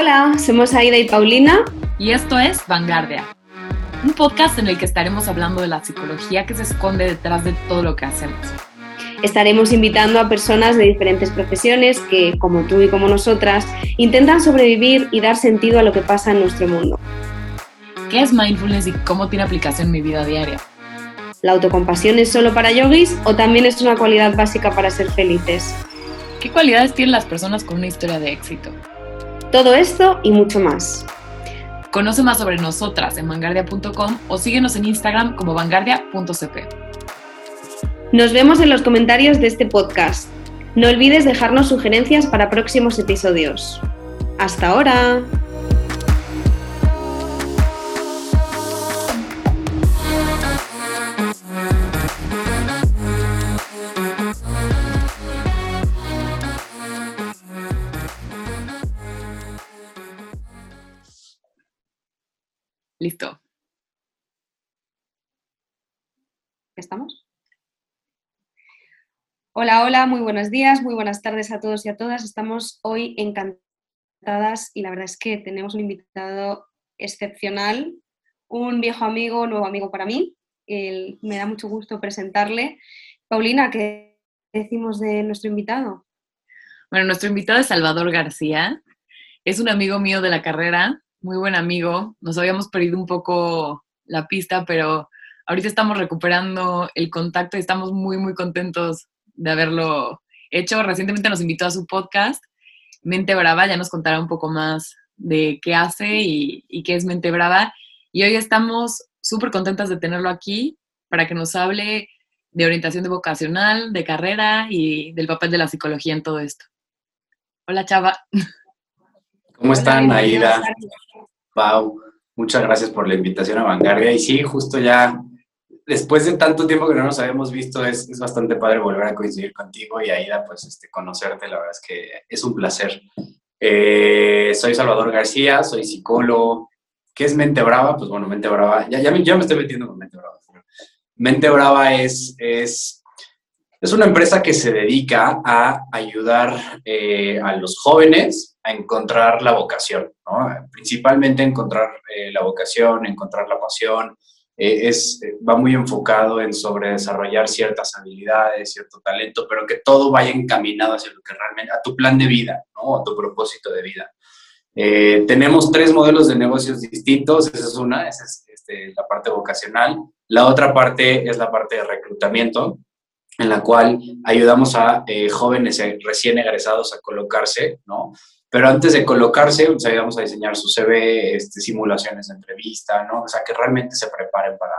Hola, somos Aida y Paulina. Y esto es Vanguardia, un podcast en el que estaremos hablando de la psicología que se esconde detrás de todo lo que hacemos. Estaremos invitando a personas de diferentes profesiones que, como tú y como nosotras, intentan sobrevivir y dar sentido a lo que pasa en nuestro mundo. ¿Qué es mindfulness y cómo tiene aplicación en mi vida diaria? ¿La autocompasión es solo para yogis o también es una cualidad básica para ser felices? ¿Qué cualidades tienen las personas con una historia de éxito? Todo esto y mucho más. Conoce más sobre nosotras en vanguardia.com o síguenos en Instagram como vanguardia.cp. Nos vemos en los comentarios de este podcast. No olvides dejarnos sugerencias para próximos episodios. ¡Hasta ahora! Listo. ¿Estamos? Hola, hola, muy buenos días, muy buenas tardes a todos y a todas. Estamos hoy encantadas y la verdad es que tenemos un invitado excepcional, un viejo amigo, nuevo amigo para mí. me da mucho gusto presentarle. Paulina, ¿qué decimos de nuestro invitado? Bueno, nuestro invitado es Salvador García. Es un amigo mío de la carrera, muy buen amigo. Nos habíamos perdido un poco la pista, pero ahorita estamos recuperando el contacto y estamos muy, muy contentos de haberlo hecho. Recientemente nos invitó a su podcast, Mente Brava, ya nos contará un poco más de qué hace y, qué es Mente Brava. Y hoy estamos súper contentas de tenerlo aquí para que nos hable de orientación de vocacional, de carrera y del papel de la psicología en todo esto. Hola, Chava. ¿Cómo están, Aida? Pau, muchas gracias por la invitación a Vanguardia. Y sí, justo ya, después de tanto tiempo que no nos habíamos visto, es, es bastante padre volver a coincidir contigo y Aida, pues este, conocerte, la verdad es que es un placer. Eh, soy Salvador García, soy psicólogo. ¿Qué es Mente Brava? Pues bueno, Mente Brava, ya, ya, me, ya me estoy metiendo con Mente Brava. Mente Brava es, es es una empresa que se dedica a ayudar eh, a los jóvenes a encontrar la vocación, ¿no? principalmente encontrar eh, la vocación, encontrar la pasión. Eh, es, va muy enfocado en sobre desarrollar ciertas habilidades, cierto talento, pero que todo vaya encaminado hacia lo que realmente, a tu plan de vida, a tu propósito de vida. tenemos tres modelos de negocios distintos, esa es una, esa es este, la parte vocacional. La otra parte es la parte de reclutamiento, en la cual ayudamos a eh, jóvenes recién egresados a colocarse, ¿no? Pero antes de colocarse, pues ayudamos a diseñar su CV, este, simulaciones de entrevista, ¿no? O sea, que realmente se preparen para,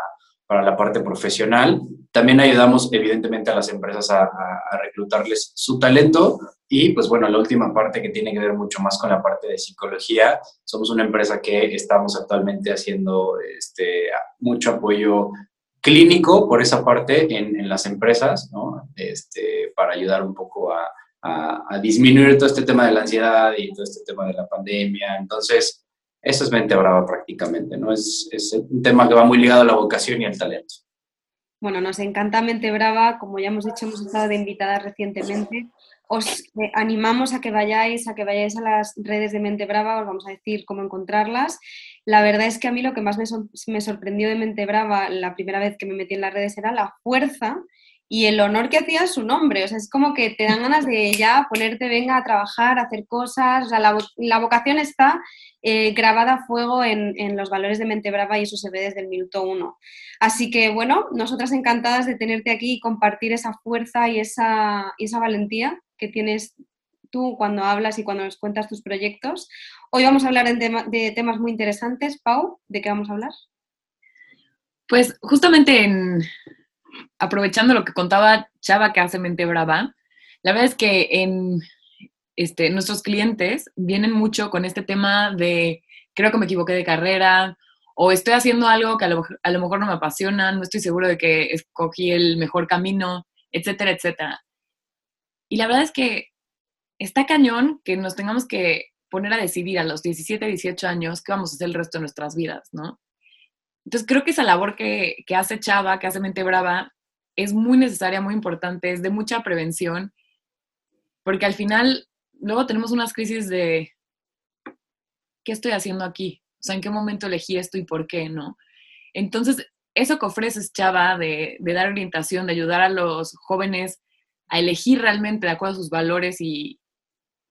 para la parte profesional. También ayudamos, evidentemente, a las empresas a, a, reclutarles su talento. Y, pues bueno, la última parte que tiene que ver mucho más con la parte de psicología. Somos una empresa que estamos actualmente haciendo este, mucho apoyo clínico por esa parte en, las empresas, ¿no? Este, para ayudar un poco a, disminuir todo este tema de la ansiedad y todo este tema de la pandemia. Entonces, eso es mente brava prácticamente, ¿no? Es, es un tema que va muy ligado a la vocación y al talento. Bueno, nos encanta Mente Brava, como ya hemos dicho, hemos estado de invitadas recientemente. Os eh, animamos a que vayáis, a que vayáis a las redes de Mente Brava, os vamos a decir cómo encontrarlas la verdad es que a mí lo que más me, sorprendió de Mente Brava la primera vez que me metí en las redes era la fuerza y el honor que hacía su nombre. O sea, es como que te dan ganas de ya ponerte, venga a trabajar, a hacer cosas. O sea, la, vocación está eh, grabada a fuego en, los valores de Mente Brava y eso se ve desde el minuto uno. Así que, bueno, nosotras encantadas de tenerte aquí y compartir esa fuerza y esa, y esa valentía que tienes tú cuando hablas y cuando nos cuentas tus proyectos. Hoy vamos a hablar de temas muy interesantes. Pau, ¿de qué vamos a hablar? Pues justamente en, aprovechando lo que contaba Chava que hace Mente Brava, la verdad es que en este, nuestros clientes vienen mucho con este tema de creo que me equivoqué de carrera o estoy haciendo algo que a lo, a lo mejor no me apasiona, no estoy seguro de que escogí el mejor camino, etcétera, etcétera. Y la verdad es que está cañón que nos tengamos que poner a decidir a los 17, 18 años qué vamos a hacer el resto de nuestras vidas, ¿no? Entonces creo que esa labor que, que hace Chava, que hace Mente Brava, es muy necesaria, muy importante, es de mucha prevención, porque al final luego tenemos unas crisis de ¿qué estoy haciendo aquí? O sea, ¿en qué momento elegí esto y por qué, no? Entonces, eso que ofreces, Chava, de, dar orientación, de ayudar a los jóvenes a elegir realmente de acuerdo a sus valores y,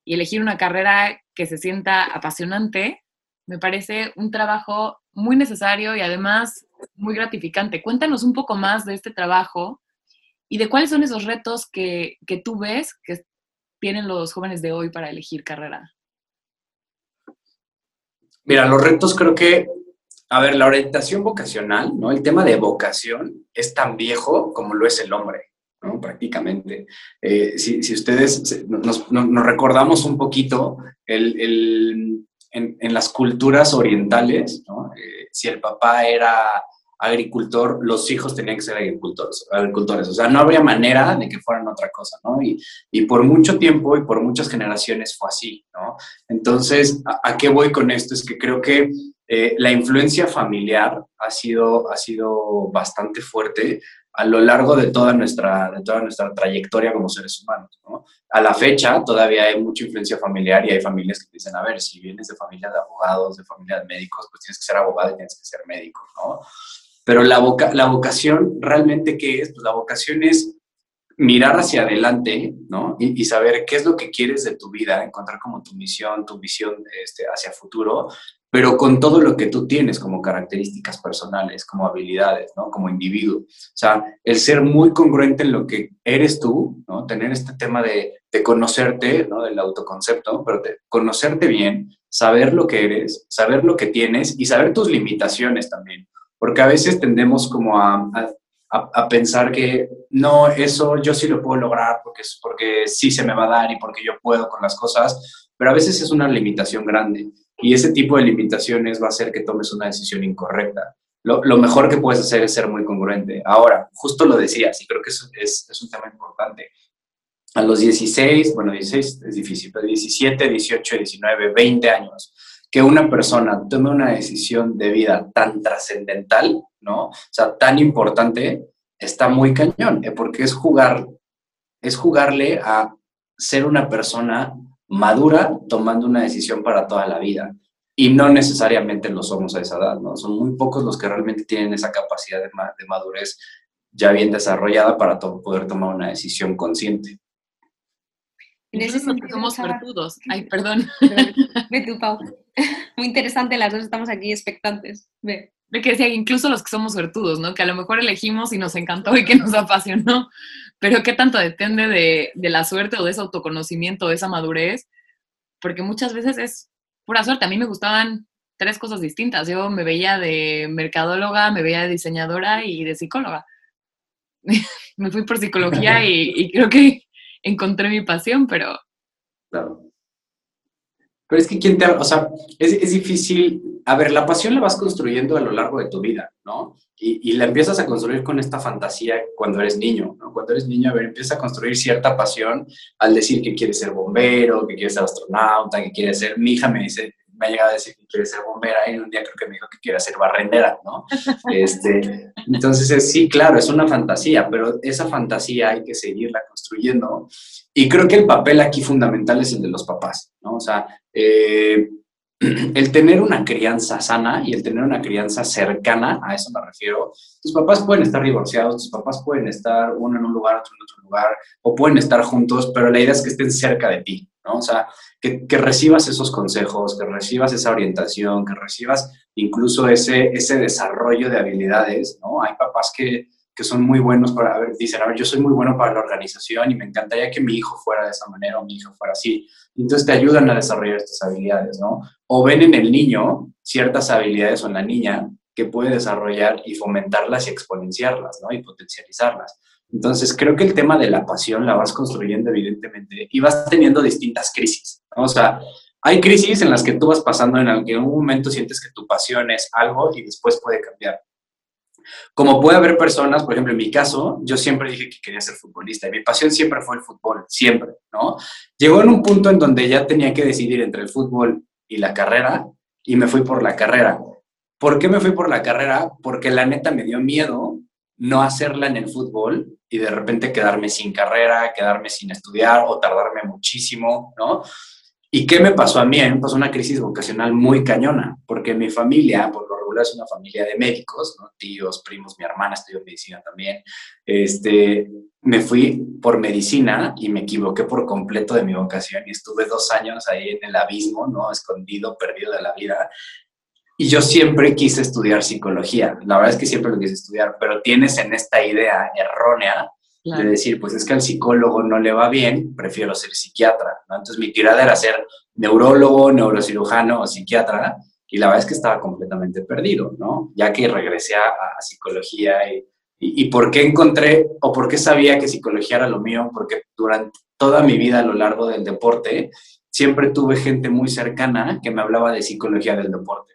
y elegir una carrera que se sienta apasionante, me parece un trabajo muy necesario y además muy gratificante. Cuéntanos un poco más de este trabajo y de cuáles son esos retos que, que tú ves que tienen los jóvenes de hoy para elegir carrera. Mira, los retos creo que, a ver, la orientación vocacional, ¿no? El tema de vocación es tan viejo como lo es el hombre. Prácticamente. Eh, si, si, ustedes nos, recordamos un poquito el, el, en, las culturas orientales, eh, si el papá era agricultor, los hijos tenían que ser agricultores, agricultores. O sea, no habría manera de que fueran otra cosa, ¿no? Y, y por mucho tiempo y por muchas generaciones fue así, ¿no? Entonces, ¿a, a qué voy con esto? Es que creo que eh, la influencia familiar ha sido, ha sido bastante fuerte a lo largo de toda nuestra, de toda nuestra trayectoria como seres humanos. ¿no? A la fecha todavía hay mucha influencia familiar y hay familias que dicen, a ver, si vienes de familia de abogados, de familia de médicos, pues tienes que ser abogado y tienes que ser médico, ¿no? Pero la, voca la vocación, ¿realmente qué es? Pues la vocación es mirar hacia adelante, ¿no? Y, saber qué es lo que quieres de tu vida, encontrar como tu misión, tu visión este, hacia futuro, pero con todo lo que tú tienes como características personales, como habilidades, ¿no? Como individuo. O sea, el ser muy congruente en lo que eres tú, ¿no? Tener este tema de, de conocerte, ¿no? Del autoconcepto, pero de conocerte bien, saber lo que eres, saber lo que tienes y saber tus limitaciones también. Porque a veces tendemos como a, a, a pensar que no, eso yo sí lo puedo lograr porque, porque sí se me va a dar y porque yo puedo con las cosas, pero a veces es una limitación grande. Y ese tipo de limitaciones va a hacer que tomes una decisión incorrecta. Lo, mejor que puedes hacer es ser muy congruente. Ahora, justo lo decías, y creo que es, es, un tema importante. A los 16, bueno, 16 es difícil, pero 17, 18, 19, 20 años, que una persona tome una decisión de vida tan trascendental, ¿no? O sea, tan importante, está muy cañón, ¿eh? porque es jugar, es jugarle a ser una persona madura tomando una decisión para toda la vida. Y no necesariamente lo somos a esa edad, ¿no? Son muy pocos los que realmente tienen esa capacidad de, ma de madurez ya bien desarrollada para to poder tomar una decisión consciente. En ese sentido, somos suertudos. Ay, perdón. Ve tú, Pau. Muy interesante, las dos estamos aquí expectantes. Ve. Ve que decía, incluso los que somos suertudos, ¿no? Que a lo mejor elegimos y nos encantó y que nos apasionó, pero ¿qué tanto depende de, de la suerte o de ese autoconocimiento, de esa madurez? Porque muchas veces es pura suerte. A mí me gustaban tres cosas distintas. Yo me veía de mercadóloga, me veía de diseñadora y de psicóloga. me fui por psicología y, y, creo que encontré mi pasión, pero... Claro. Pero es que quién te... O sea, es, es difícil... A ver, la pasión la vas construyendo a lo largo de tu vida, ¿no? Y, y, la empiezas a construir con esta fantasía cuando eres niño, ¿no? Cuando eres niño, a ver, empiezas a construir cierta pasión al decir que quieres ser bombero, que quieres ser astronauta, que quieres ser... Mi hija me dice, me ha llegado a decir que quiere ser bombera y un día creo que me dijo que quiere ser barrendera, ¿no? Este, entonces, sí, claro, es una fantasía, pero esa fantasía hay que seguirla construyendo. Y creo que el papel aquí fundamental es el de los papás, ¿no? O sea, eh, el tener una crianza sana y el tener una crianza cercana, a eso me refiero, tus papás pueden estar divorciados, tus papás pueden estar uno en un lugar, otro en otro lugar, o pueden estar juntos, pero la idea es que estén cerca de ti, ¿no? O sea, que, que recibas esos consejos, que recibas esa orientación, que recibas incluso ese, ese desarrollo de habilidades, ¿no? Hay papás que, que son muy buenos para, a ver, dicen, a ver, yo soy muy bueno para la organización y me encantaría que mi hijo fuera de esa manera o mi hija fuera así. Entonces te ayudan a desarrollar estas habilidades, ¿no? O ven en el niño ciertas habilidades o en la niña que puede desarrollar y fomentarlas y exponenciarlas, ¿no? Y potencializarlas. Entonces, creo que el tema de la pasión la vas construyendo evidentemente y vas teniendo distintas crisis, ¿no? O sea, hay crisis en las que tú vas pasando en algún momento sientes que tu pasión es algo y después puede cambiar. Como puede haber personas, por ejemplo, en mi caso, yo siempre dije que quería ser futbolista y mi pasión siempre fue el fútbol, siempre, ¿no? Llegó en un punto en donde ya tenía que decidir entre el fútbol y la carrera y me fui por la carrera. ¿Por qué me fui por la carrera? Porque la neta me dio miedo no hacerla en el fútbol y de repente quedarme sin carrera, quedarme sin estudiar o tardarme muchísimo, ¿no? ¿Y qué me pasó a mí? A me pasó una crisis vocacional muy cañona, porque mi familia, por regular, es una familia de médicos, ¿no? tíos, primos, mi hermana estudió medicina también. Este, me fui por medicina y me equivoqué por completo de mi vocación y estuve dos años ahí en el abismo, ¿no? Escondido, perdido de la vida. Y yo siempre quise estudiar psicología. La verdad es que siempre lo quise estudiar, pero tienes en esta idea errónea de decir, pues es que al psicólogo no le va bien, prefiero ser psiquiatra. ¿no? Entonces mi tirada era ser neurólogo, neurocirujano o psiquiatra, y la verdad es que estaba completamente perdido, ¿no? Ya que regresé a, psicología y, y, y, por qué encontré o por qué sabía que psicología era lo mío, porque durante toda mi vida a lo largo del deporte siempre tuve gente muy cercana que me hablaba de psicología del deporte.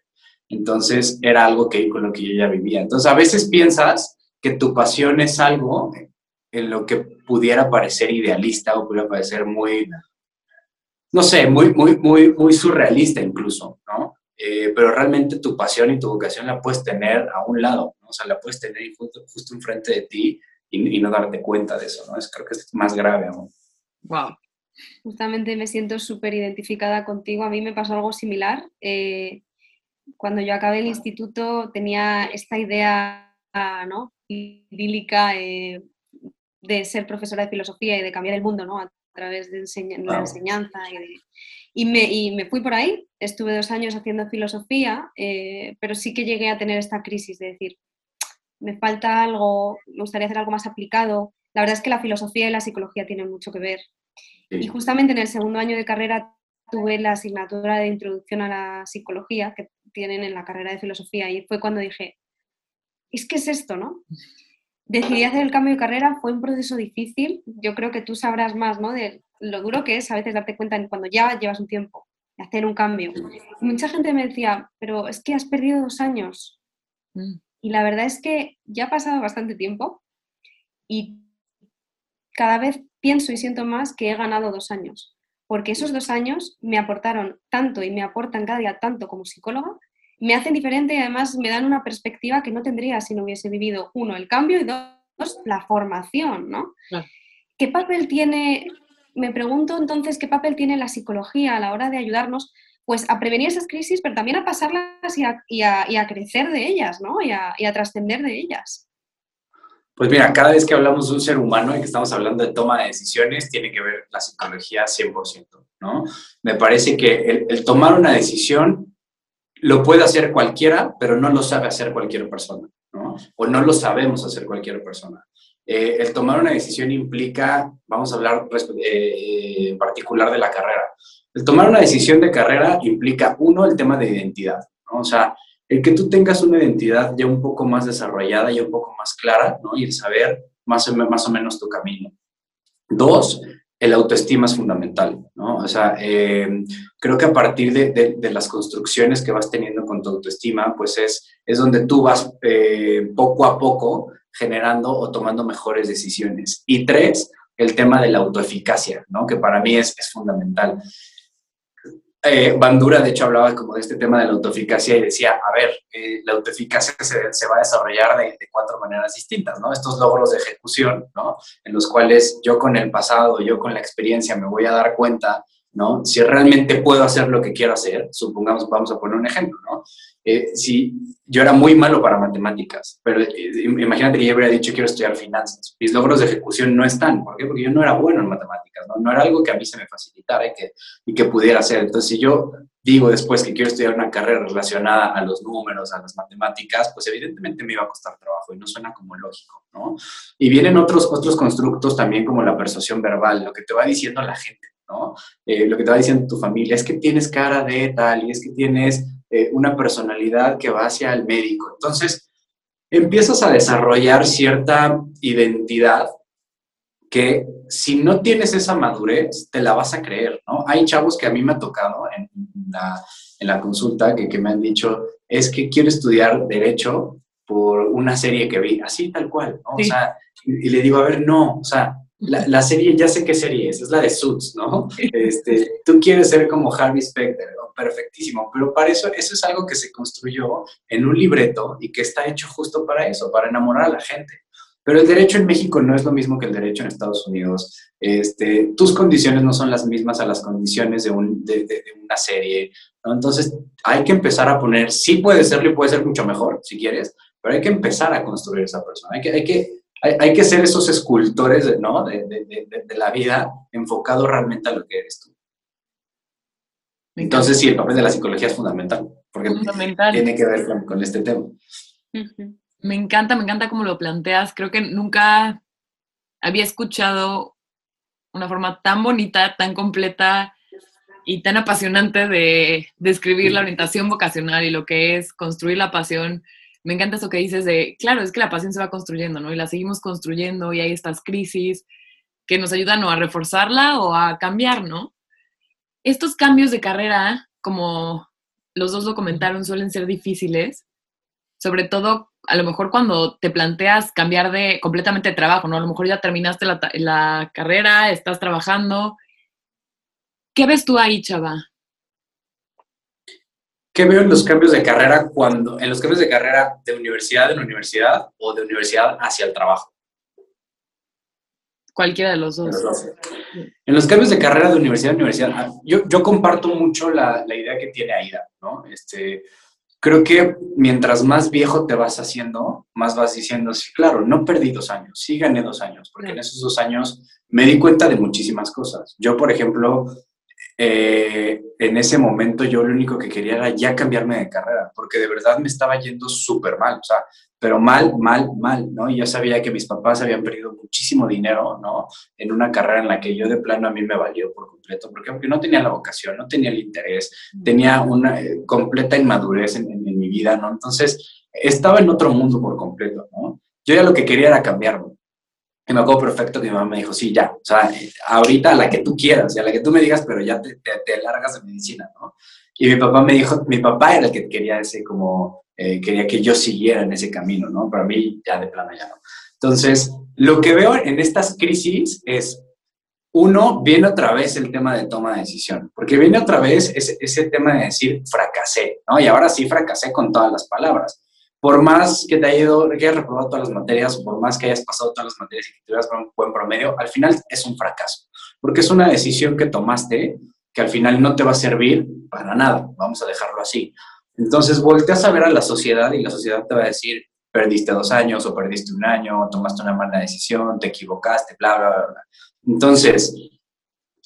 Entonces era algo que con lo que yo ya vivía. Entonces a veces piensas que tu pasión es algo en lo que pudiera parecer idealista o pudiera parecer muy, no sé, muy, muy, muy, muy surrealista incluso, ¿no? Eh, pero realmente tu pasión y tu vocación la puedes tener a un lado, ¿no? O sea, la puedes tener justo, justo enfrente de ti y, y, no darte cuenta de eso, ¿no? Es, creo que es más grave aún. Wow. Justamente me siento súper identificada contigo. A mí me pasó algo similar. Eh, cuando yo acabé el instituto tenía esta idea, ¿no? Idílica eh, de ser profesora de filosofía y de cambiar el mundo, ¿no? A través de enseñ la enseñanza y de, y me, y me, fui por ahí, estuve dos años haciendo filosofía, eh, pero sí que llegué a tener esta crisis de decir, me falta algo, me gustaría hacer algo más aplicado. La verdad es que la filosofía y la psicología tienen mucho que ver. Sí. Y justamente en el segundo año de carrera tuve la asignatura de introducción a la psicología que tienen en la carrera de filosofía y fue cuando dije, es que es esto, ¿no? Decidí hacer el cambio de carrera, fue un proceso difícil, yo creo que tú sabrás más, ¿no? De lo duro que es a veces darte cuenta cuando ya llevas un tiempo de hacer un cambio. Y mucha gente me decía, pero es que has perdido dos años. Mm. Y la verdad es que ya ha pasado bastante tiempo y cada vez pienso y siento más que he ganado dos años, porque esos dos años me aportaron tanto y me aportan cada día tanto como psicóloga, me hacen diferente y además me dan una perspectiva que no tendría si no hubiese vivido, uno, el cambio y dos, la formación, ¿no? Claro. ¿Qué papel tiene me pregunto entonces qué papel tiene la psicología a la hora de ayudarnos pues a prevenir esas crisis, pero también a pasarlas y a, crecer de ellas, ¿no? Y a, y a, trascender de ellas. Pues mira, cada vez que hablamos de un ser humano y que estamos hablando de toma de decisiones, tiene que ver la psicología 100%, ¿no? Me parece que el, el tomar una decisión lo puede hacer cualquiera, pero no lo sabe hacer cualquier persona, ¿no? O no lo sabemos hacer cualquier persona. Eh, el tomar una decisión implica, vamos a hablar eh, en particular de la carrera, el tomar una decisión de carrera implica, uno, el tema de identidad, ¿no? O sea, el que tú tengas una identidad ya un poco más desarrollada y un poco más clara, ¿no? Y el saber más o, más o menos tu camino. Dos, el autoestima es fundamental, ¿no? O sea, eh, creo que a partir de, de, las construcciones que vas teniendo con tu autoestima, pues es, es donde tú vas eh, poco a poco generando o tomando mejores decisiones. Y tres, el tema de la autoeficacia, ¿no? que para mí es, es fundamental. Eh, Bandura, de hecho, hablaba como de este tema de la autoeficacia y decía, a ver, eh, la autoeficacia se, se, va a desarrollar de, de, cuatro maneras distintas, ¿no? Estos logros de ejecución, ¿no? En los cuales yo con el pasado, yo con la experiencia me voy a dar cuenta, ¿no? Si realmente puedo hacer lo que quiero hacer, supongamos, vamos a poner un ejemplo, ¿no? Eh, si yo era muy malo para matemáticas, pero eh, imagínate que yo hubiera dicho quiero estudiar finanzas. Mis logros de ejecución no están. ¿Por qué? Porque yo no era bueno en matemáticas, ¿no? No era algo que a mí se me facilitara y que, y que pudiera hacer. Entonces, si yo digo después que quiero estudiar una carrera relacionada a los números, a las matemáticas, pues evidentemente me iba a costar trabajo y no suena como lógico, ¿no? Y vienen otros, otros constructos también como la persuasión verbal, lo que te va diciendo la gente, ¿no? Eh, lo que te va diciendo tu familia, es que tienes cara de tal y es que tienes eh, una personalidad que va hacia el médico. Entonces, empiezas a desarrollar cierta identidad que si no tienes esa madurez, te la vas a creer, ¿no? Hay chavos que a mí me ha tocado en la, en la consulta que, que me han dicho, es que quiero estudiar derecho por una serie que vi, así tal cual, ¿no? Sí. O sea, y, y, le digo, a ver, no, o sea, la, la, serie, ya sé qué serie es, es la de Suits, ¿no? Este, tú quieres ser como Harvey Specter. Perfectísimo, pero para eso, eso es algo que se construyó en un libreto y que está hecho justo para eso, para enamorar a la gente. Pero el derecho en México no es lo mismo que el derecho en Estados Unidos. Este, tus condiciones no son las mismas a las condiciones de, una serie. Entonces, hay que empezar a poner, sí puede serlo y puede ser mucho mejor, si quieres, pero hay que empezar a construir esa persona. Hay que, hay que, hay, que ser esos escultores ¿no? de, la vida enfocado realmente a lo que eres tú. Entonces, sí, el papel de la psicología es fundamental, porque tiene que ver con, este tema. Me encanta, me encanta cómo lo planteas. Creo que nunca había escuchado una forma tan bonita, tan completa y tan apasionante de describir la orientación vocacional y lo que es construir la pasión. Me encanta eso que dices de, claro, es que la pasión se va construyendo, ¿no? Y la seguimos construyendo y hay estas crisis que nos ayudan o a reforzarla o a cambiar, ¿no? Estos cambios de carrera, como los dos lo comentaron, suelen ser difíciles, sobre todo a lo mejor cuando te planteas cambiar de completamente de trabajo, ¿no? A lo mejor ya terminaste la, carrera, estás trabajando. ¿Qué ves tú ahí, Chava? ¿Qué veo en los cambios de carrera cuando, en los cambios de carrera de universidad en universidad o de universidad hacia el trabajo? Cualquiera de los dos. En los cambios de carrera de universidad a universidad, ah, yo, yo comparto mucho la, la, idea que tiene Aida, ¿no? Este, creo que mientras más viejo te vas haciendo, más vas diciendo, sí, claro, no perdí dos años, sí gané dos años, porque en esos dos años me di cuenta de muchísimas cosas. Yo, por ejemplo, eh, en ese momento yo lo único que quería era ya cambiarme de carrera, porque de verdad me estaba yendo súper mal, o sea, pero mal, mal, mal, ¿no? Y yo sabía que mis papás habían perdido muchísimo dinero, ¿no? En una carrera en la que yo de plano a mí me valió por completo, porque aunque no tenía la vocación, no tenía el interés, tenía una eh, completa inmadurez en, en, mi vida, ¿no? Entonces, estaba en otro mundo por completo, ¿no? Yo ya lo que quería era cambiarme. Y me acuerdo perfecto que mi mamá me dijo, sí, ya, o sea, ahorita la que tú quieras, a la que tú me digas, pero ya te, te, largas de medicina, ¿no? Y mi papá me dijo, mi papá era el que quería ese como, eh, quería que yo siguiera en ese camino, ¿no? Para mí ya de plano ya no. Entonces, lo que veo en estas crisis es, uno, viene otra vez el tema de toma de decisión, porque viene otra vez ese, ese tema de decir, fracasé, ¿no? Y ahora sí fracasé con todas las palabras por más que te haya ido, que hayas reprobado todas las materias, por más que hayas pasado todas las materias y que tuvieras un buen promedio, al final es un fracaso, porque es una decisión que tomaste que al final no te va a servir para nada, vamos a dejarlo así. Entonces volteas a ver a la sociedad y la sociedad te va a decir, perdiste dos años o perdiste un año, tomaste una mala decisión, te equivocaste, bla, bla, bla. Entonces,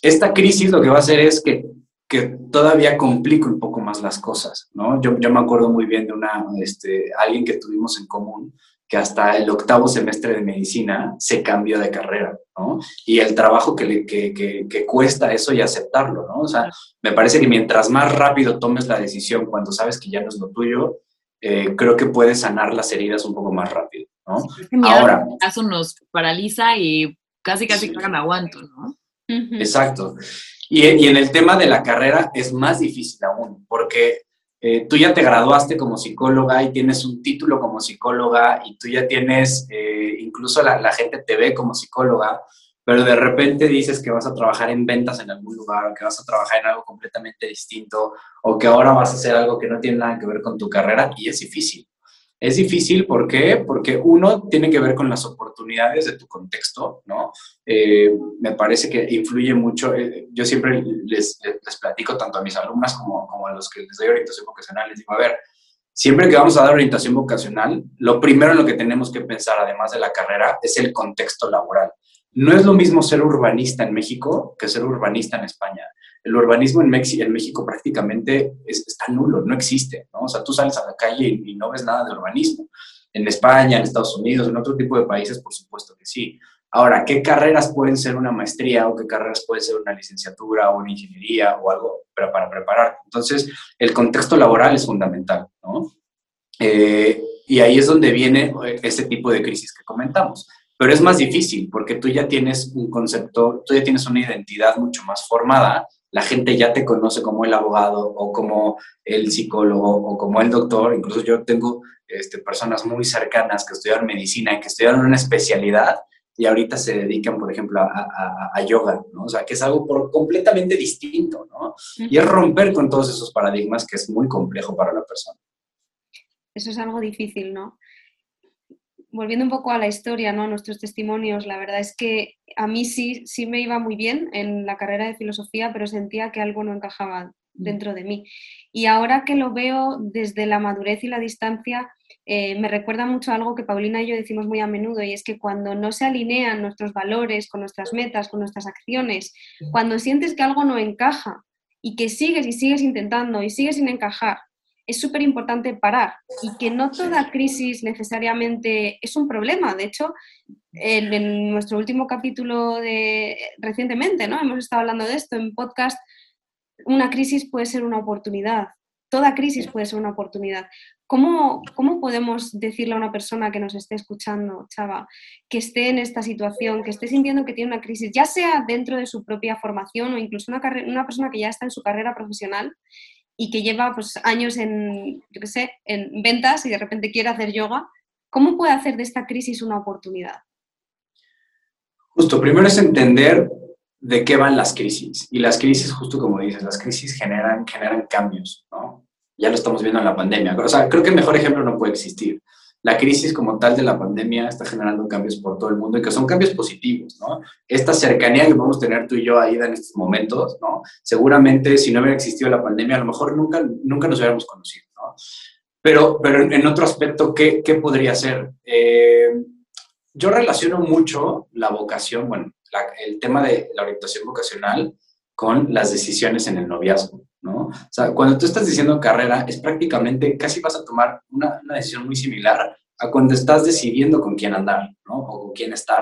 esta crisis lo que va a hacer es que que todavía complica un poco más las cosas, ¿no? Yo, me acuerdo muy bien de una, este, alguien que tuvimos en común, que hasta el octavo semestre de medicina se cambió de carrera, ¿no? Y el trabajo que, le, que, que, cuesta eso y aceptarlo, ¿no? O sea, me parece que mientras más rápido tomes la decisión cuando sabes que ya no es lo tuyo, eh, creo que puedes sanar las heridas un poco más rápido, ¿no? Ahora. Eso nos paraliza y casi, casi que me aguanto, ¿no? Exacto. Y, en el tema de la carrera es más difícil aún, porque eh, tú ya te graduaste como psicóloga y tienes un título como psicóloga y tú ya tienes, eh, incluso la, la, gente te ve como psicóloga, pero de repente dices que vas a trabajar en ventas en algún lugar o que vas a trabajar en algo completamente distinto o que ahora vas a hacer algo que no tiene nada que ver con tu carrera y es difícil. Es difícil, ¿por qué? Porque uno tiene que ver con las oportunidades de tu contexto, ¿no? Eh, me parece que influye mucho, eh, yo siempre les, les, platico tanto a mis alumnas como, como, a los que les doy orientación vocacional, les digo, a ver, siempre que vamos a dar orientación vocacional, lo primero en lo que tenemos que pensar, además de la carrera, es el contexto laboral. No es lo mismo ser urbanista en México que ser urbanista en España el urbanismo en, en México prácticamente está nulo, no existe, ¿no? O sea, tú sales a la calle y, no ves nada de urbanismo. En España, en Estados Unidos, en otro tipo de países, por supuesto que sí. Ahora, ¿qué carreras pueden ser una maestría o qué carreras pueden ser una licenciatura o una ingeniería o algo para, para preparar? Entonces, el contexto laboral es fundamental, ¿no? Eh, y ahí es donde viene ese tipo de crisis que comentamos. Pero es más difícil porque tú ya tienes un concepto, tú ya tienes una identidad mucho más formada la gente ya te conoce como el abogado o como el psicólogo o como el doctor. Incluso yo tengo este, personas muy cercanas que estudiaron medicina y que estudiaron una especialidad y ahorita se dedican, por ejemplo, a, yoga, ¿no? O sea, que es algo por, completamente distinto, ¿no? Y es romper con todos esos paradigmas que es muy complejo para la persona. Eso es algo difícil, ¿no? Volviendo un poco a la historia, ¿no? nuestros testimonios, la verdad es que a mí sí, sí me iba muy bien en la carrera de filosofía, pero sentía que algo no encajaba mm. dentro de mí. Y ahora que lo veo desde la madurez y la distancia, eh, me recuerda mucho algo que Paulina y yo decimos muy a menudo, y es que cuando no se alinean nuestros valores con nuestras metas, con nuestras acciones, cuando sientes que algo no encaja y que sigues y sigues intentando y sigues sin encajar, es súper importante parar y que no toda crisis necesariamente es un problema. De hecho, en, nuestro último capítulo de recientemente, ¿no? Hemos estado hablando de esto en podcast. Una crisis puede ser una oportunidad. Toda crisis puede ser una oportunidad. ¿Cómo, ¿Cómo podemos decirle a una persona que nos esté escuchando, Chava, que esté en esta situación, que esté sintiendo que tiene una crisis, ya sea dentro de su propia formación o incluso una, una persona que ya está en su carrera profesional y que lleva pues, años en, yo qué sé, en ventas y de repente quiere hacer yoga, ¿cómo puede hacer de esta crisis una oportunidad? Justo, primero es entender de qué van las crisis. Y las crisis, justo como dices, las crisis generan, generan cambios, ¿no? Ya lo estamos viendo en la pandemia. O sea, creo que el mejor ejemplo no puede existir la crisis como tal de la pandemia está generando cambios por todo el mundo y que son cambios positivos, ¿no? Esta cercanía que podemos tener tú y yo, ahí en estos momentos, ¿no? Seguramente si no hubiera existido la pandemia, a lo mejor nunca, nunca nos hubiéramos conocido, ¿no? Pero, pero en otro aspecto, ¿qué, qué podría ser? Eh, yo relaciono mucho la vocación, bueno, el tema de la orientación vocacional con las decisiones en el noviazgo, ¿no? O sea, cuando tú estás diciendo carrera, es prácticamente, casi vas a tomar una, una, decisión muy similar a cuando estás decidiendo con quién andar, ¿no? O con quién estar.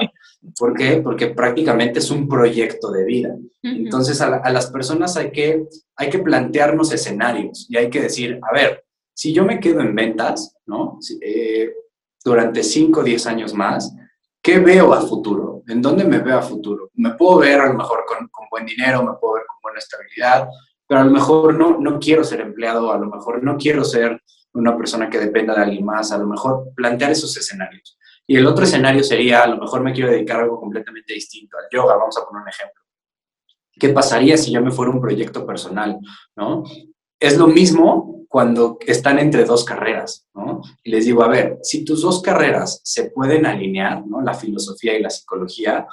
¿Por qué? Porque prácticamente es un proyecto de vida. Entonces, a, a, las personas hay que, hay que plantearnos escenarios y hay que decir, a ver, si yo me quedo en ventas, ¿no? Eh, durante 5 o 10 años más, ¿qué veo a futuro? ¿En dónde me veo a futuro? Me puedo ver a lo mejor con, con buen dinero, me puedo ver con buena estabilidad, pero a lo mejor no, no quiero ser empleado, a lo mejor no quiero ser una persona que dependa de alguien más, a lo mejor plantear esos escenarios. Y el otro escenario sería, a lo mejor me quiero dedicar a algo completamente distinto, al yoga, vamos a poner un ejemplo. ¿Qué pasaría si yo me fuera un proyecto personal? ¿no? Es lo mismo cuando están entre dos carreras, ¿no? Y les digo, a ver, si tus dos carreras se pueden alinear, ¿no? La filosofía y la psicología,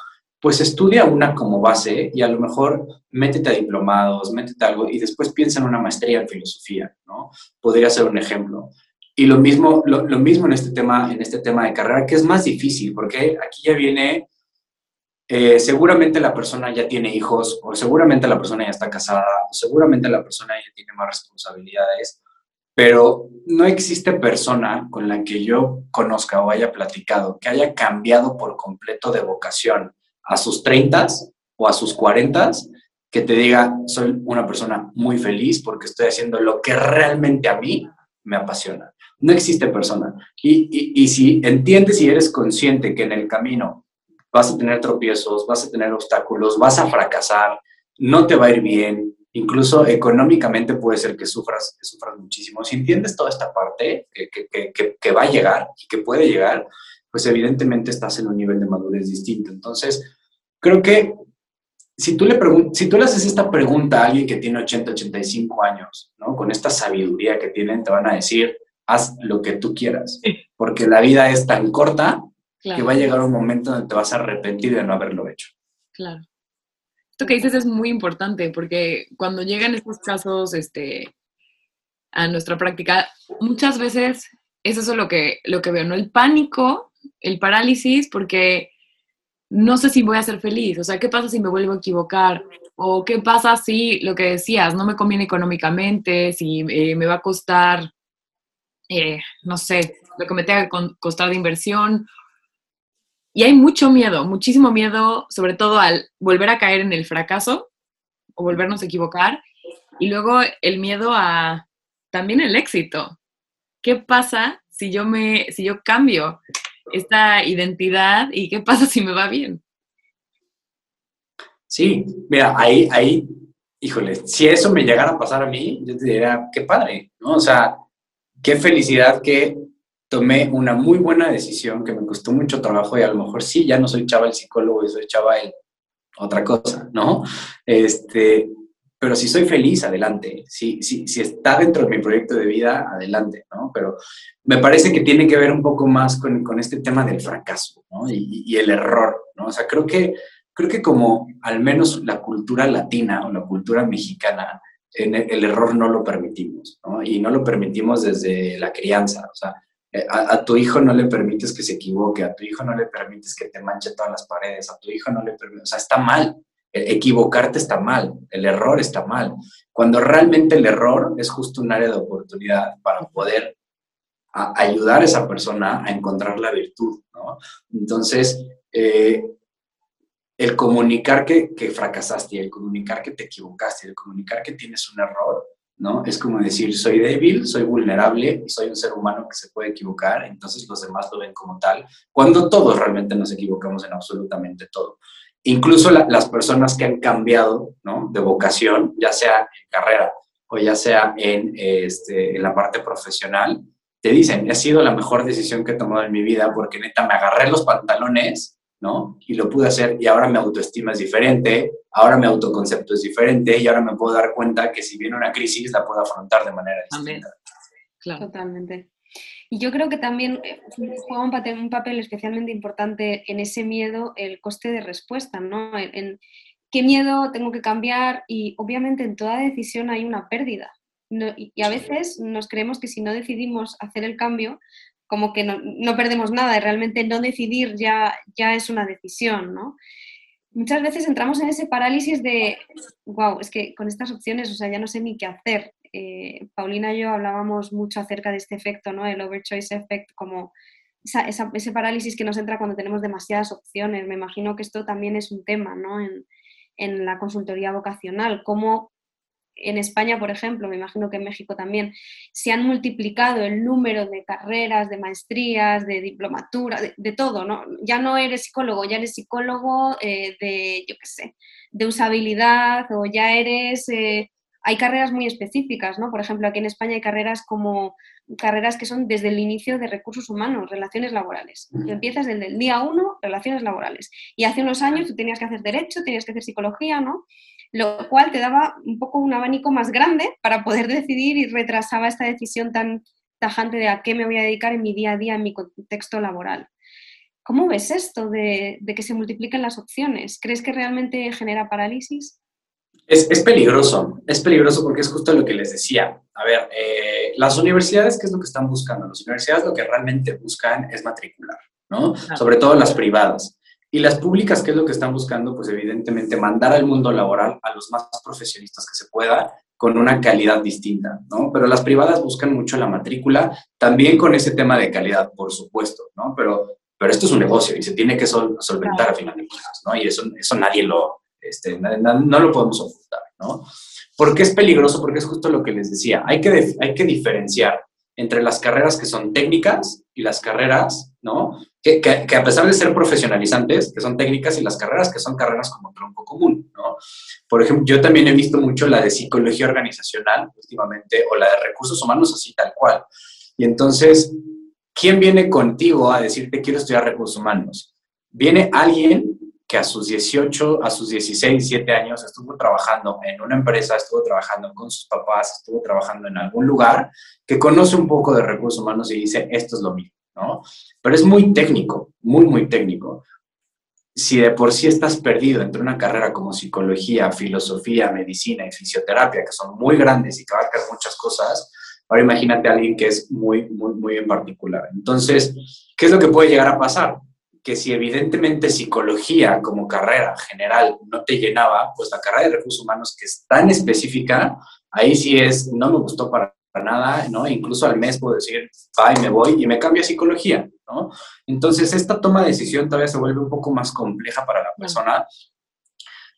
pues estudia una como base y a lo mejor métete a diplomados, métete a algo y después piensa en una maestría en filosofía, ¿no? Podría ser un ejemplo. Y lo mismo, lo, mismo en, este tema, en este tema de carrera, que es más difícil, porque aquí ya viene, eh, seguramente la persona ya tiene hijos, o seguramente la persona ya está casada, o seguramente la persona ya tiene más responsabilidades, pero no existe persona con la que yo conozca o haya platicado que haya cambiado por completo de vocación a sus 30 o a sus 40 que te diga, soy una persona muy feliz porque estoy haciendo lo que realmente a mí me apasiona. No existe persona. Y, y, si entiendes y eres consciente que en el camino vas a tener tropiezos, vas a tener obstáculos, vas a fracasar, no te va a ir bien, incluso económicamente puede ser que sufras, que sufras muchísimo. Si entiendes toda esta parte que, que, va a llegar y que puede llegar, pues evidentemente estás en un nivel de madurez distinto. Entonces, creo que si tú le, si tú le haces esta pregunta a alguien que tiene 80, 85 años, ¿no? Con esta sabiduría que tienen, te van a decir, haz lo que tú quieras, porque la vida es tan corta que va a llegar un momento donde te vas a arrepentir de no haberlo hecho. Claro. Esto que dices es muy importante, porque cuando llegan estos casos este, a nuestra práctica, muchas veces es eso lo que, lo que veo, ¿no? El pánico el parálisis porque no sé si voy a ser feliz, o sea, ¿qué pasa si me vuelvo a equivocar? ¿O qué pasa si, lo que decías, no me conviene económicamente, si eh, me va a costar, eh, no sé, lo que me tenga que costar de inversión? Y hay mucho miedo, muchísimo miedo, sobre todo al volver a caer en el fracaso o volvernos a equivocar. Y luego el miedo a también el éxito. ¿Qué pasa si yo me, si yo cambio? Esta identidad y qué pasa si me va bien. Sí, mira, ahí, ahí, híjole, si eso me llegara a pasar a mí, yo te diría, qué padre, ¿no? O sea, qué felicidad que tomé una muy buena decisión que me costó mucho trabajo y a lo mejor sí, ya no soy chava el psicólogo, soy chava el otra cosa, ¿no? Este, pero si soy feliz, adelante. Si, si, si está dentro de mi proyecto de vida, adelante, ¿no? Pero me parece que tiene que ver un poco más con, con este tema del fracaso, ¿no? Y, y, el error, ¿no? O sea, creo que, creo que como al menos la cultura latina o la cultura mexicana, en el, el error no lo permitimos, ¿no? Y no lo permitimos desde la crianza, o sea, eh, a, a, tu hijo no le permites que se equivoque, a tu hijo no le permites que te manche todas las paredes, a tu hijo no le permites, o sea, está mal, equivocarte está mal, el error está mal, cuando realmente el error es justo un área de oportunidad para poder ayudar a esa persona a encontrar la virtud. Entonces, eh, el comunicar que, que, fracasaste, el comunicar que te equivocaste, el comunicar que tienes un error, ¿no? Es como decir, soy débil, soy vulnerable soy un ser humano que se puede equivocar, entonces los demás lo ven como tal, cuando todos realmente nos equivocamos en absolutamente todo incluso la, las personas que han cambiado ¿no? de vocación, ya sea en carrera o ya sea en, este, en la parte profesional, te dicen, ha sido la mejor decisión que he tomado en mi vida porque neta me agarré los pantalones, ¿no? Y lo pude hacer y ahora mi autoestima es diferente, ahora mi autoconcepto es diferente y ahora me puedo dar cuenta que si viene una crisis la puedo afrontar de manera distinta. Claro. Totalmente. Y yo creo que también eh, juega un papel, un papel, especialmente importante en ese miedo el coste de respuesta, ¿no? En, qué miedo tengo que cambiar y obviamente en toda decisión hay una pérdida. y, a veces nos creemos que si no decidimos hacer el cambio, como que no, no, perdemos nada y realmente no decidir ya, ya es una decisión, ¿no? Muchas veces entramos en ese parálisis de, wow, es que con estas opciones, o sea, ya no sé ni qué hacer. Eh, Paulina y yo hablábamos mucho acerca de este efecto, ¿no? El overchoice effect, como ese parálisis que nos entra cuando tenemos demasiadas opciones. Me imagino que esto también es un tema, ¿no? En, en la consultoría vocacional, cómo en España, por ejemplo, me imagino que en México también, se han multiplicado el número de carreras, de maestrías, de diplomatura, de, todo. Ya no eres psicólogo, ya eres psicólogo eh, de, yo qué sé, de usabilidad o ya eres eh, hay carreras muy específicas, ¿no? Por ejemplo, aquí en España hay carreras como carreras que son desde el inicio de recursos humanos, relaciones laborales. empiezas desde el día uno, relaciones laborales. Y hace unos años tú tenías que hacer derecho, tenías que hacer psicología, ¿no? Lo cual te daba un poco un abanico más grande para poder decidir y retrasaba esta decisión tan tajante de a qué me voy a dedicar en mi día a día, en mi contexto laboral. ¿Cómo ves esto de, de que se multipliquen las opciones? ¿Crees que realmente genera parálisis? Es, es, peligroso, es peligroso porque es justo lo que les decía. A ver, eh, las universidades, ¿qué es lo que están buscando? Las universidades lo que realmente buscan es matricular, ¿no? Sobre todo las privadas. Y las públicas, ¿qué es lo que están buscando? Pues evidentemente mandar al mundo laboral a los más profesionistas que se pueda con una calidad distinta, ¿no? Pero las privadas buscan mucho la matrícula, también con ese tema de calidad, por supuesto, ¿no? Pero, pero esto es un negocio y se tiene que sol, solventar a final de cuentas, ¿no? Y eso, eso nadie lo, este, no, lo podemos ocultar, ¿no? ¿Por qué es peligroso? Porque es justo lo que les decía, hay que, hay que diferenciar entre las carreras que son técnicas y las carreras, ¿no? Que, que, a pesar de ser profesionalizantes, que son técnicas y las carreras que son carreras como tronco común, ¿no? Por ejemplo, yo también he visto mucho la de psicología organizacional últimamente o la de recursos humanos así tal cual. Y entonces, ¿quién viene contigo a decirte quiero estudiar recursos humanos? Viene alguien que a sus 18, a sus 16, 17 años estuvo trabajando en una empresa, estuvo trabajando con sus papás, estuvo trabajando en algún lugar, que conoce un poco de recursos humanos y dice, esto es lo mío, ¿no? Pero es muy técnico, muy, muy técnico. Si de por sí estás perdido entre una carrera como psicología, filosofía, medicina y fisioterapia, que son muy grandes y que abarcan muchas cosas, ahora imagínate a alguien que es muy, muy, muy en particular. Entonces, ¿qué es lo que puede llegar a pasar? Que si evidentemente psicología como carrera general no te llenaba, pues la carrera de recursos humanos que es tan específica, ahí sí es, no me gustó para nada, ¿no? Incluso al mes puedo decir, bye, me voy y me cambio a psicología, ¿no? Entonces, esta toma de decisión todavía se vuelve un poco más compleja para la persona,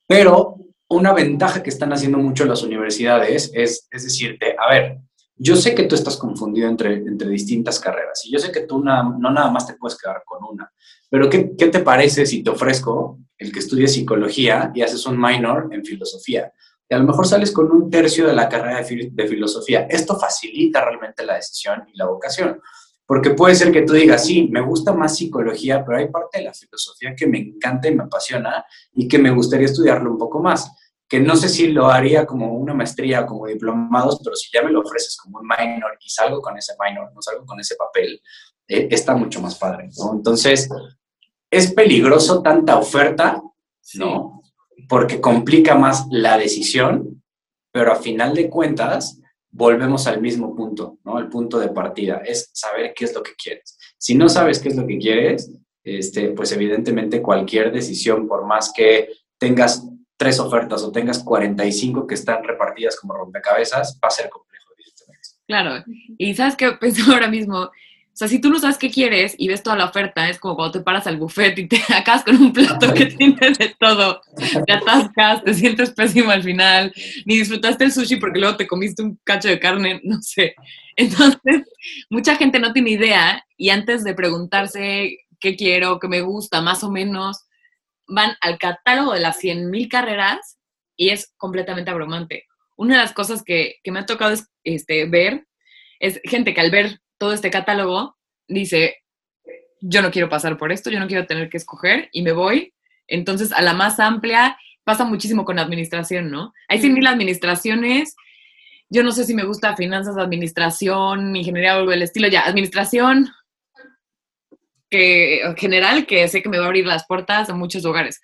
pero una ventaja que están haciendo mucho las universidades es, es decirte, a ver, yo sé que tú estás confundido entre, entre distintas carreras y yo sé que tú no nada más te puedes quedar con una, pero ¿qué, ¿qué, te parece si te ofrezco el que estudies psicología y haces un minor en filosofía? Y a lo mejor sales con un tercio de la carrera de, de filosofía. Esto facilita realmente la decisión y la vocación. Porque puede ser que tú digas, sí, me gusta más psicología, pero hay parte de la filosofía que me encanta y me apasiona y que me gustaría estudiarlo un poco más que no sé si lo haría como una maestría, como diplomados, pero si ya me lo ofreces como un minor y salgo con ese minor, no salgo con ese papel, eh, está mucho más padre, ¿no? Entonces, es peligroso tanta oferta, ¿no? Porque complica más la decisión, pero a final de cuentas, volvemos al mismo punto, ¿no? El punto de partida es saber qué es lo que quieres. Si no sabes qué es lo que quieres, este, pues evidentemente cualquier decisión, por más que tengas tres ofertas o tengas 45 que están repartidas como rompecabezas, va a ser complejo, evidentemente. Claro, y ¿sabes qué pienso ahora mismo? O sea, si tú no sabes qué quieres y ves toda la oferta, es como cuando te paras al buffet y te acabas con un plato que tiene de todo. Te atascas, te sientes pésimo al final, ni disfrutaste el sushi porque luego te comiste un cacho de carne, no sé. Entonces, mucha gente no tiene idea y antes de preguntarse qué quiero, qué me gusta, más o menos, van al catálogo de las 100.000 carreras y es completamente abrumante. Una de las cosas que, que me ha tocado este, ver es gente que al ver todo este catálogo, dice, yo no quiero pasar por esto, yo no quiero tener que escoger y me voy. Entonces, a la más amplia, pasa muchísimo con administración, ¿no? Hay sin mil administraciones. Yo no sé si me gusta finanzas, administración, ingeniería o algo del estilo. Ya, administración, que en general, que sé que me va a abrir las puertas a muchos lugares.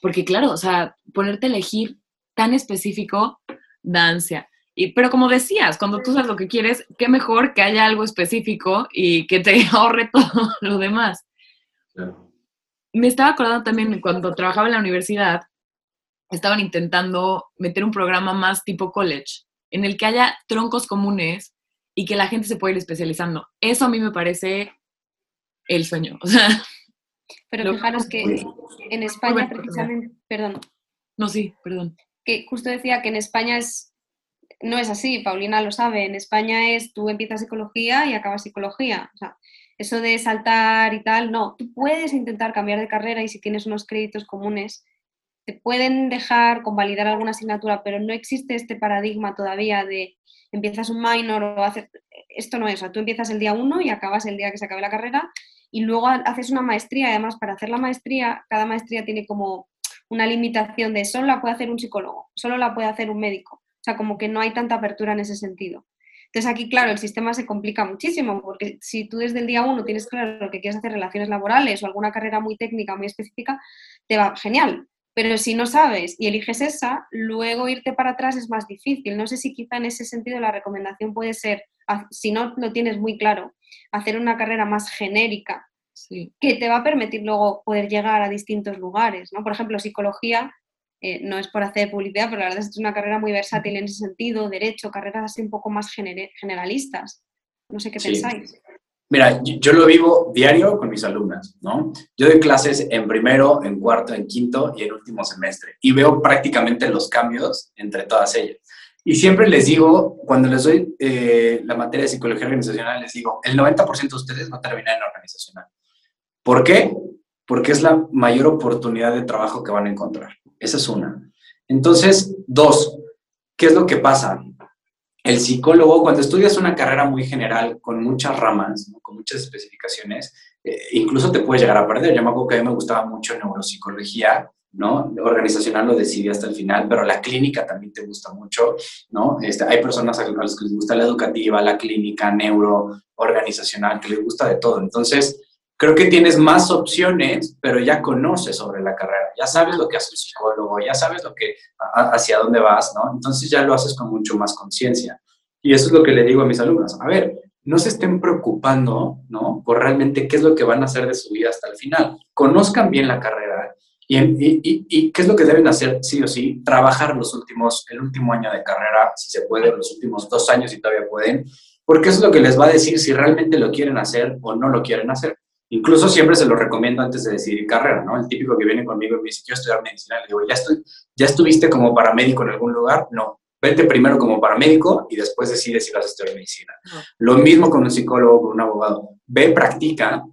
Porque claro, o sea, ponerte a elegir tan específico da ansia pero como decías, cuando tú sabes lo que quieres, qué mejor que haya algo específico y que te ahorre todo lo demás. Me estaba acordando también cuando trabajaba en la universidad, estaban intentando meter un programa más tipo college, en el que haya troncos comunes y que la gente se pueda ir especializando. Eso a mí me parece el sueño. pero fijaros que en España precisamente, perdón. No, sí, perdón. Que justo decía que en España es no es así, Paulina lo sabe, en España es tú empiezas psicología y acabas psicología. O sea, eso de saltar y tal, no, tú puedes intentar cambiar de carrera y si tienes unos créditos comunes, te pueden dejar convalidar alguna asignatura, pero no existe este paradigma todavía de empiezas un minor o haces... Esto no es, o sea, tú empiezas el día uno y acabas el día que se acabe la carrera y luego haces una maestría. Además, para hacer la maestría, cada maestría tiene como una limitación de solo la puede hacer un psicólogo, solo la puede hacer un médico sea, como que no hay tanta apertura en ese sentido. Entonces aquí, claro, el sistema se complica muchísimo, porque si tú desde el día uno tienes claro lo que quieres hacer, relaciones laborales o alguna carrera muy técnica, muy específica, te va genial. Pero si no sabes y eliges esa, luego irte para atrás es más difícil. No sé si quizá en ese sentido la recomendación puede ser, si no lo tienes muy claro, hacer una carrera más genérica que te va a permitir luego poder llegar a distintos lugares. ¿no? Por ejemplo, psicología eh, no es por hacer publicidad, pero la verdad es que es una carrera muy versátil en ese sentido, derecho, carreras así un poco más generalistas. No sé qué pensáis. Mira, yo lo vivo diario con mis alumnas, ¿no? Yo doy clases en primero, en cuarto, en quinto y en último semestre y veo prácticamente los cambios entre todas ellas. Y siempre les digo, cuando les doy eh, la materia de psicología organizacional, les digo, el 90% de ustedes va a terminar en organizacional. ¿Por qué? Porque es la mayor oportunidad de trabajo que van a encontrar. Esa es una. Entonces, dos, ¿qué es lo que pasa? El psicólogo, cuando estudias una carrera muy general, con muchas ramas, con muchas especificaciones, eh, incluso te puedes llegar a perder. Yo me acuerdo que a mí me gustaba mucho neuropsicología, ¿no? Organizacional lo decidí hasta el final, pero la clínica también te gusta mucho, ¿no? Este, hay personas a las que les gusta la educativa, la clínica, neuro, organizacional, que les gusta de todo. Entonces, creo que tienes más opciones, pero ya conoces sobre la carrera, ya sabes lo que hace el psicólogo, ya sabes lo que, hacia dónde vas, ¿no? Entonces ya lo haces con mucho más conciencia. Y eso es lo que le digo a mis alumnos. A ver, no se estén preocupando, ¿no? Por realmente qué es lo que van a hacer de su vida hasta el final. Conozcan bien la carrera y, y, y, qué es lo que deben hacer, sí o sí, trabajar los últimos, el último año de carrera, si se puede, los últimos dos años si todavía pueden, porque eso es lo que les va a decir si realmente lo quieren hacer o no lo quieren hacer. Incluso siempre se lo recomiendo antes de decidir carrera, ¿no? El típico que viene conmigo y me dice, quiero estudiar medicina, le digo, ¿ya, estoy, ¿ya estuviste como paramédico en algún lugar? No. Vete primero como paramédico y después decides si vas a estudiar medicina. Lo mismo con un psicólogo, con un abogado. Ve, practica,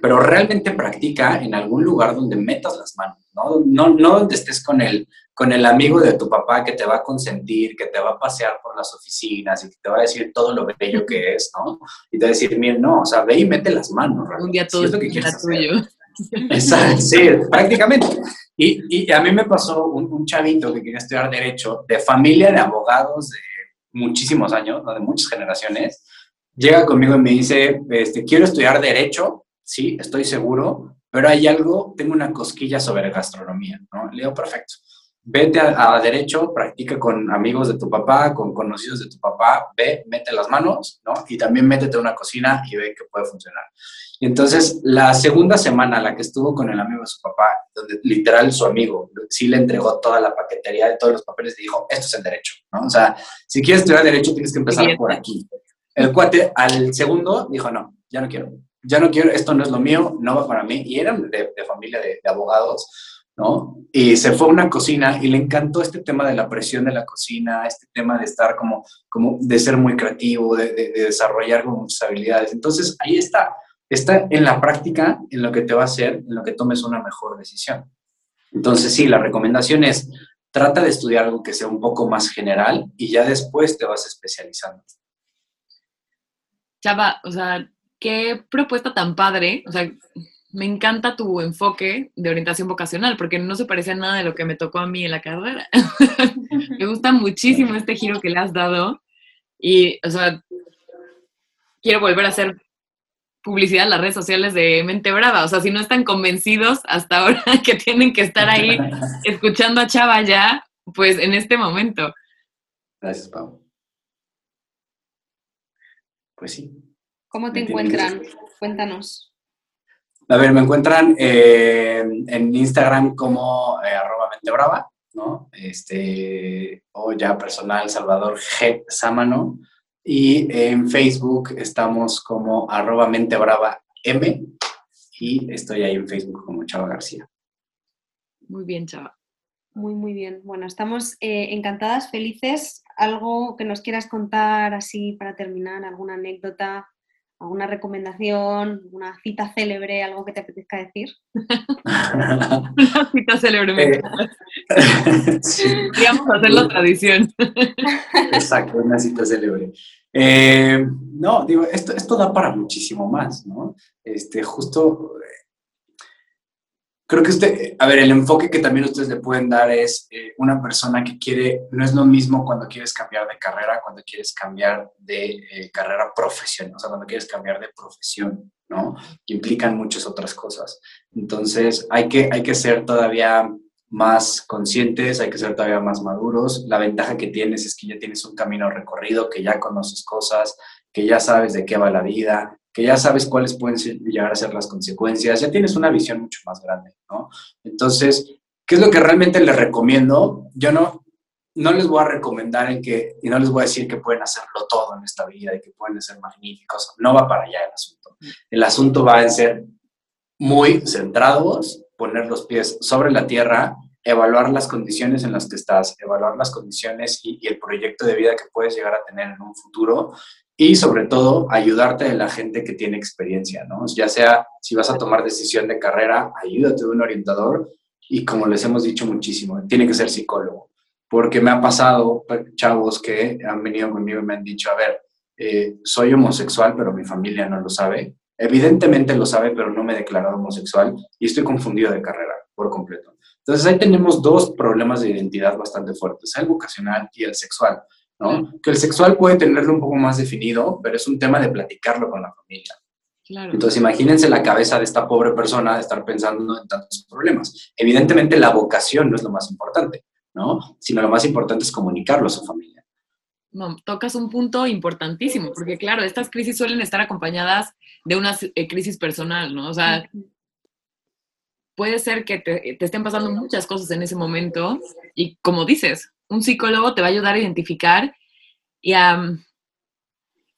pero realmente practica en algún lugar donde metas las manos, ¿no? No, no donde estés con el, con el amigo de tu papá que te va a consentir, que te va a pasear por las oficinas y que te va a decir todo lo bello que es, ¿no? Y te va a decir, mira, no, o sea, ve y mete las manos. Un día todo es lo que quieras tuyo. sí, prácticamente. Y, y, a mí me pasó un, un, chavito que quería estudiar Derecho, de familia de abogados de muchísimos años, de muchas generaciones. Llega conmigo y me dice, este, quiero estudiar Derecho, sí, estoy seguro, pero hay algo, tengo una cosquilla sobre gastronomía, ¿no? Le digo, perfecto vete a, derecho, practica con amigos de tu papá, con conocidos de tu papá, ve, mete las manos, ¿no? Y también métete a una cocina y ve que puede funcionar. Y entonces, la segunda semana, la que estuvo con el amigo de su papá, donde literal su amigo sí le entregó toda la paquetería de todos los papeles y dijo, esto es el derecho, ¿no? O sea, si quieres estudiar derecho, tienes que empezar por aquí. El cuate al segundo dijo, no, ya no quiero, ya no quiero, esto no es lo mío, no va para mí. Y eran de, familia de, abogados ¿no? Y se fue a una cocina y le encantó este tema de la presión de la cocina, este tema de estar como, como de ser muy creativo, de, desarrollar muchas habilidades. Entonces, ahí está, está en la práctica, en lo que te va a hacer, en lo que tomes una mejor decisión. Entonces, sí, la recomendación es, trata de estudiar algo que sea un poco más general y ya después te vas especializando. Chava, o sea, qué propuesta tan padre, o sea, me encanta tu enfoque de orientación vocacional, porque no se parece a nada de lo que me tocó a mí en la carrera. me gusta muchísimo este giro que le has dado y, o sea, quiero volver a hacer publicidad en las redes sociales de Mente Brava. O sea, si no están convencidos hasta ahora que tienen que estar ahí escuchando a Chava ya, pues en este momento. Gracias, Pau. Pues sí. ¿Cómo te encuentran? Cuéntanos. A ver, me encuentran eh, en Instagram como eh, arroba brava, ¿no? Este, o ya personal Salvador G. Sámano. Y en Facebook estamos como arroba brava M. Y estoy ahí en Facebook como Chava García. Muy bien, Chava. Muy, muy bien. Bueno, estamos eh, encantadas, felices. ¿Algo que nos quieras contar así para terminar? ¿Alguna anécdota? ¿Alguna recomendación? ¿Una cita célebre? ¿Algo que te apetezca decir? una cita célebre. Eh, sí. Podríamos hacerlo tradición. Exacto, una cita célebre. Eh, no, digo, esto, esto da para muchísimo más, ¿no? Este, justo creo que usted, a ver, el enfoque que también ustedes le pueden dar es eh, una persona que quiere, no es lo mismo cuando quieres cambiar de carrera, cuando quieres cambiar de eh, carrera profesional, o sea, cuando quieres cambiar de profesión, ¿no? Que implican muchas otras cosas. Entonces, hay que, hay que ser todavía más conscientes, hay que ser todavía más maduros. La ventaja que tienes es que ya tienes un camino recorrido, que ya conoces cosas, que ya sabes de qué va la vida, que ya sabes cuáles pueden llegar a ser las consecuencias, ya tienes una visión mucho más grande, ¿no? Entonces, ¿qué es lo que realmente les recomiendo? Yo no, no les voy a recomendar en que, y no les voy a decir que pueden hacerlo todo en esta vida y que pueden ser magníficos, no va para allá el asunto. El asunto va a ser muy centrados, poner los pies sobre la tierra, evaluar las condiciones en las que estás, evaluar las condiciones y, y, el proyecto de vida que puedes llegar a tener en un futuro y sobre todo ayudarte de la gente que tiene experiencia, ¿no? Ya sea si vas a tomar decisión de carrera, ayúdate de un orientador y como les hemos dicho muchísimo, tiene que ser psicólogo, porque me ha pasado chavos que han venido conmigo y me han dicho, a ver, eh, soy homosexual, pero mi familia no lo sabe. Evidentemente lo sabe, pero no me he declarado homosexual y estoy confundido de carrera por completo. Entonces ahí tenemos dos problemas de identidad bastante fuertes, el vocacional y el sexual. Que el sexual puede tenerlo un poco más definido, pero es un tema de platicarlo con la familia. Entonces, imagínense la cabeza de esta pobre persona de estar pensando en tantos problemas. Evidentemente, la vocación no es lo más importante, ¿no? Sino lo más importante es comunicarlo a su familia. No, tocas un punto importantísimo, porque claro, estas crisis suelen estar acompañadas de una eh, crisis personal, ¿no? O sea, puede ser que te, te estén pasando muchas cosas en ese momento y como dices, un psicólogo te va a ayudar a identificar y a,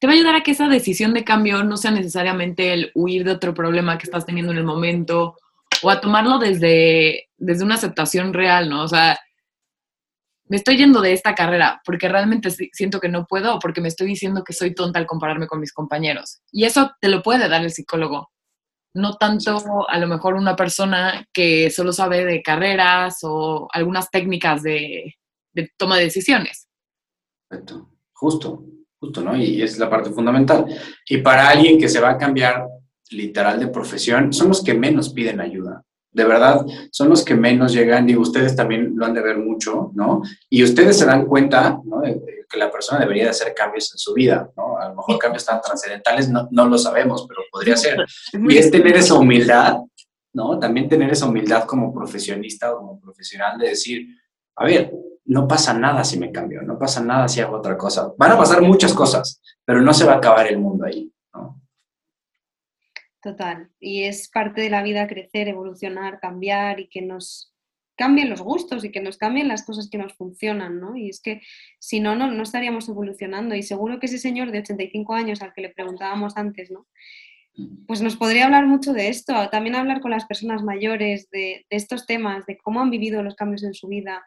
te va a ayudar a que esa decisión de cambio no sea necesariamente el huir de otro problema que estás teniendo en el momento o a tomarlo desde, desde una aceptación real, ¿no? O sea, me estoy yendo de esta carrera porque realmente siento que no puedo o porque me estoy diciendo que soy tonta al compararme con mis compañeros. Y eso te lo puede dar el psicólogo. No tanto a lo mejor una persona que solo sabe de carreras o algunas técnicas de, de toma de decisiones. Perfecto, justo, justo, ¿no? Y es la parte fundamental. Y para alguien que se va a cambiar literal de profesión son los que menos piden ayuda. De verdad, son los que menos llegan y ustedes también lo han de ver mucho, ¿no? Y ustedes se dan cuenta, ¿no? que la persona debería de hacer cambios en su vida, ¿no? A lo mejor cambios tan trascendentales no, no lo sabemos, pero podría ser. Y es tener esa humildad, ¿no? También tener esa humildad como profesionista o como profesional de decir, a ver, no pasa nada si me cambio, no pasa nada si hago otra cosa. Van a pasar muchas cosas, pero no se va a acabar el mundo ahí, ¿no? Total. Y es parte de la vida crecer, evolucionar, cambiar y que nos cambien los gustos y que nos cambien las cosas que nos funcionan, ¿no? Y es que si no, no, no estaríamos evolucionando. Y seguro que ese señor de 85 años al que le preguntábamos antes, ¿no? Pues nos podría hablar mucho de esto, también hablar con las personas mayores de, estos temas, de cómo han vivido los cambios en su vida,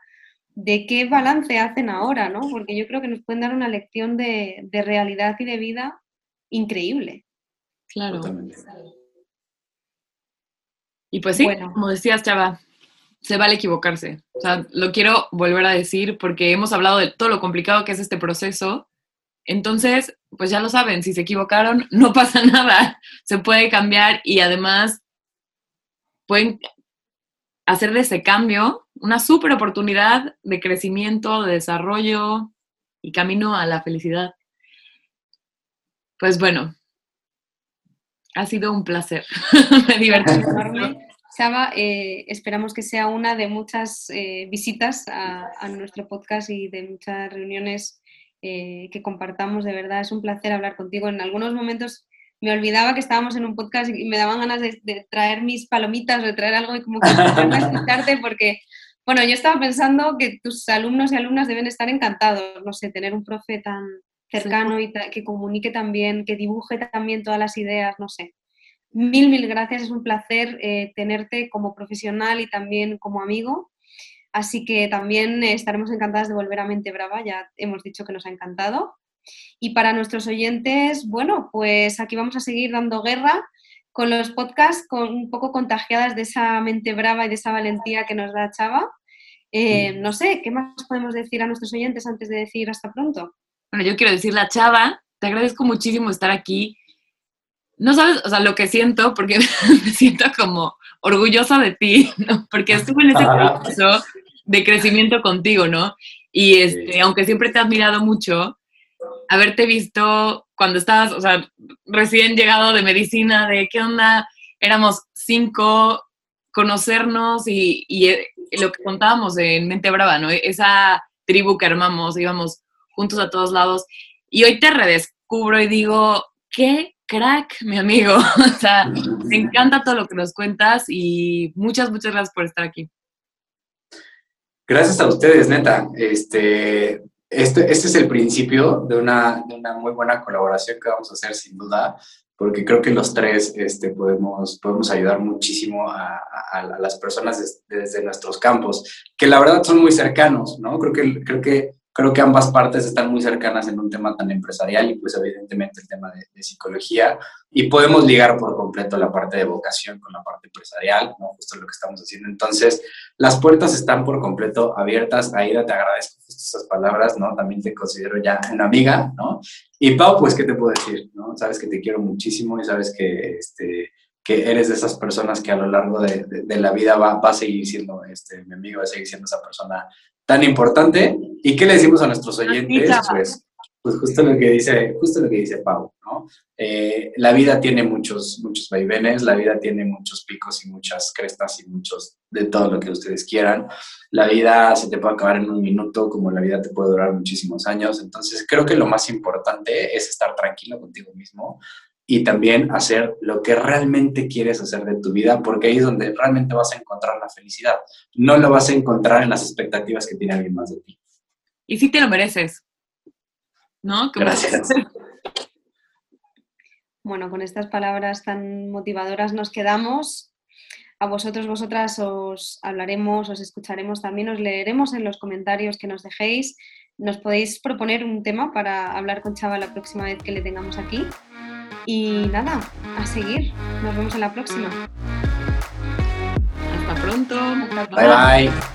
de qué balance hacen ahora, ¿no? Porque yo creo que nos pueden dar una lección de, de realidad y de vida increíble. Claro. Y pues sí, como decías, Chava, se vale equivocarse. O sea, lo quiero volver a decir porque hemos hablado de todo lo complicado que es este proceso. Entonces, pues ya lo saben, si se equivocaron, no pasa nada. Se puede cambiar y además pueden hacer de ese cambio una súper oportunidad de crecimiento, de desarrollo y camino a la felicidad. Pues bueno, ha sido un placer. Me divertí. Chava, eh, esperamos que sea una de muchas eh, visitas a, nuestro podcast y de muchas reuniones eh, que compartamos. De verdad, es un placer hablar contigo. En algunos momentos me olvidaba que estábamos en un podcast y me daban ganas de, traer mis palomitas o de traer algo y como que escucharte porque, bueno, yo estaba pensando que tus alumnos y alumnas deben estar encantados, no sé, tener un profe tan cercano y que comunique también, que dibuje también todas las ideas, no sé. Mil, mil gracias. Es un placer eh, tenerte como profesional y también como amigo. Así que también estaremos encantadas de volver a Mente Brava. Ya hemos dicho que nos ha encantado. Y para nuestros oyentes, bueno, pues aquí vamos a seguir dando guerra con los podcasts, con, un poco contagiadas de esa mente brava y de esa valentía que nos da Chava. Eh, no sé, ¿qué más podemos decir a nuestros oyentes antes de decir hasta pronto? Bueno, yo quiero decirle a Chava, te agradezco muchísimo estar aquí no sabes, o sea, lo que siento, porque me siento como orgullosa de ti, ¿no? Porque estuve en ese proceso de crecimiento contigo, ¿no? Y este, aunque siempre te he admirado mucho, haberte visto cuando estabas, o sea, recién llegado de medicina, de qué onda, éramos cinco, conocernos y, y eh, lo que contábamos en Mente Brava, ¿no? Esa tribu que armamos, íbamos juntos a todos lados. Y hoy te redescubro y digo, qué crack, mi amigo. o sea, me encanta todo lo que nos cuentas y muchas, muchas gracias por estar aquí. Gracias a ustedes, neta. Este, este, este es el principio de una, de una, muy buena colaboración que vamos a hacer, sin duda, porque creo que los tres este, podemos, podemos ayudar muchísimo a, las personas desde nuestros campos, que la verdad son muy cercanos, ¿no? Creo que, creo que creo que ambas partes están muy cercanas en un tema tan empresarial y pues evidentemente el tema de, psicología y podemos ligar por completo la parte de vocación con la parte empresarial, ¿no? justo lo que estamos haciendo. Entonces, las puertas están por completo abiertas. Aida, te agradezco estas palabras, ¿no? También te considero ya una amiga, ¿no? Y Pau, pues, ¿qué te puedo decir? ¿no? Sabes que te quiero muchísimo y sabes que, este, que eres de esas personas que a lo largo de, de, la vida va, va, a seguir siendo este, mi amigo, va a seguir siendo esa persona tan importante. ¿Y qué le decimos a nuestros oyentes? Pues, pues justo lo que dice, justo lo que dice Pau, ¿no? Eh, la vida tiene muchos, muchos vaivenes, la vida tiene muchos picos y muchas crestas y muchos de todo lo que ustedes quieran. La vida se te puede acabar en un minuto, como la vida te puede durar muchísimos años. Entonces, creo que lo más importante es estar tranquilo contigo mismo, y también hacer lo que realmente quieres hacer de tu vida, porque ahí es donde realmente vas a encontrar la felicidad. No lo vas a encontrar en las expectativas que tiene alguien más de ti. Y sí te lo mereces, ¿no? Gracias. Bueno, con estas palabras tan motivadoras nos quedamos. A vosotros, vosotras os hablaremos, os escucharemos también, os leeremos en los comentarios que nos dejéis. Nos podéis proponer un tema para hablar con Chava la próxima vez que le tengamos aquí. Y nada, a seguir. Nos vemos en la próxima. Hasta pronto. Bye bye.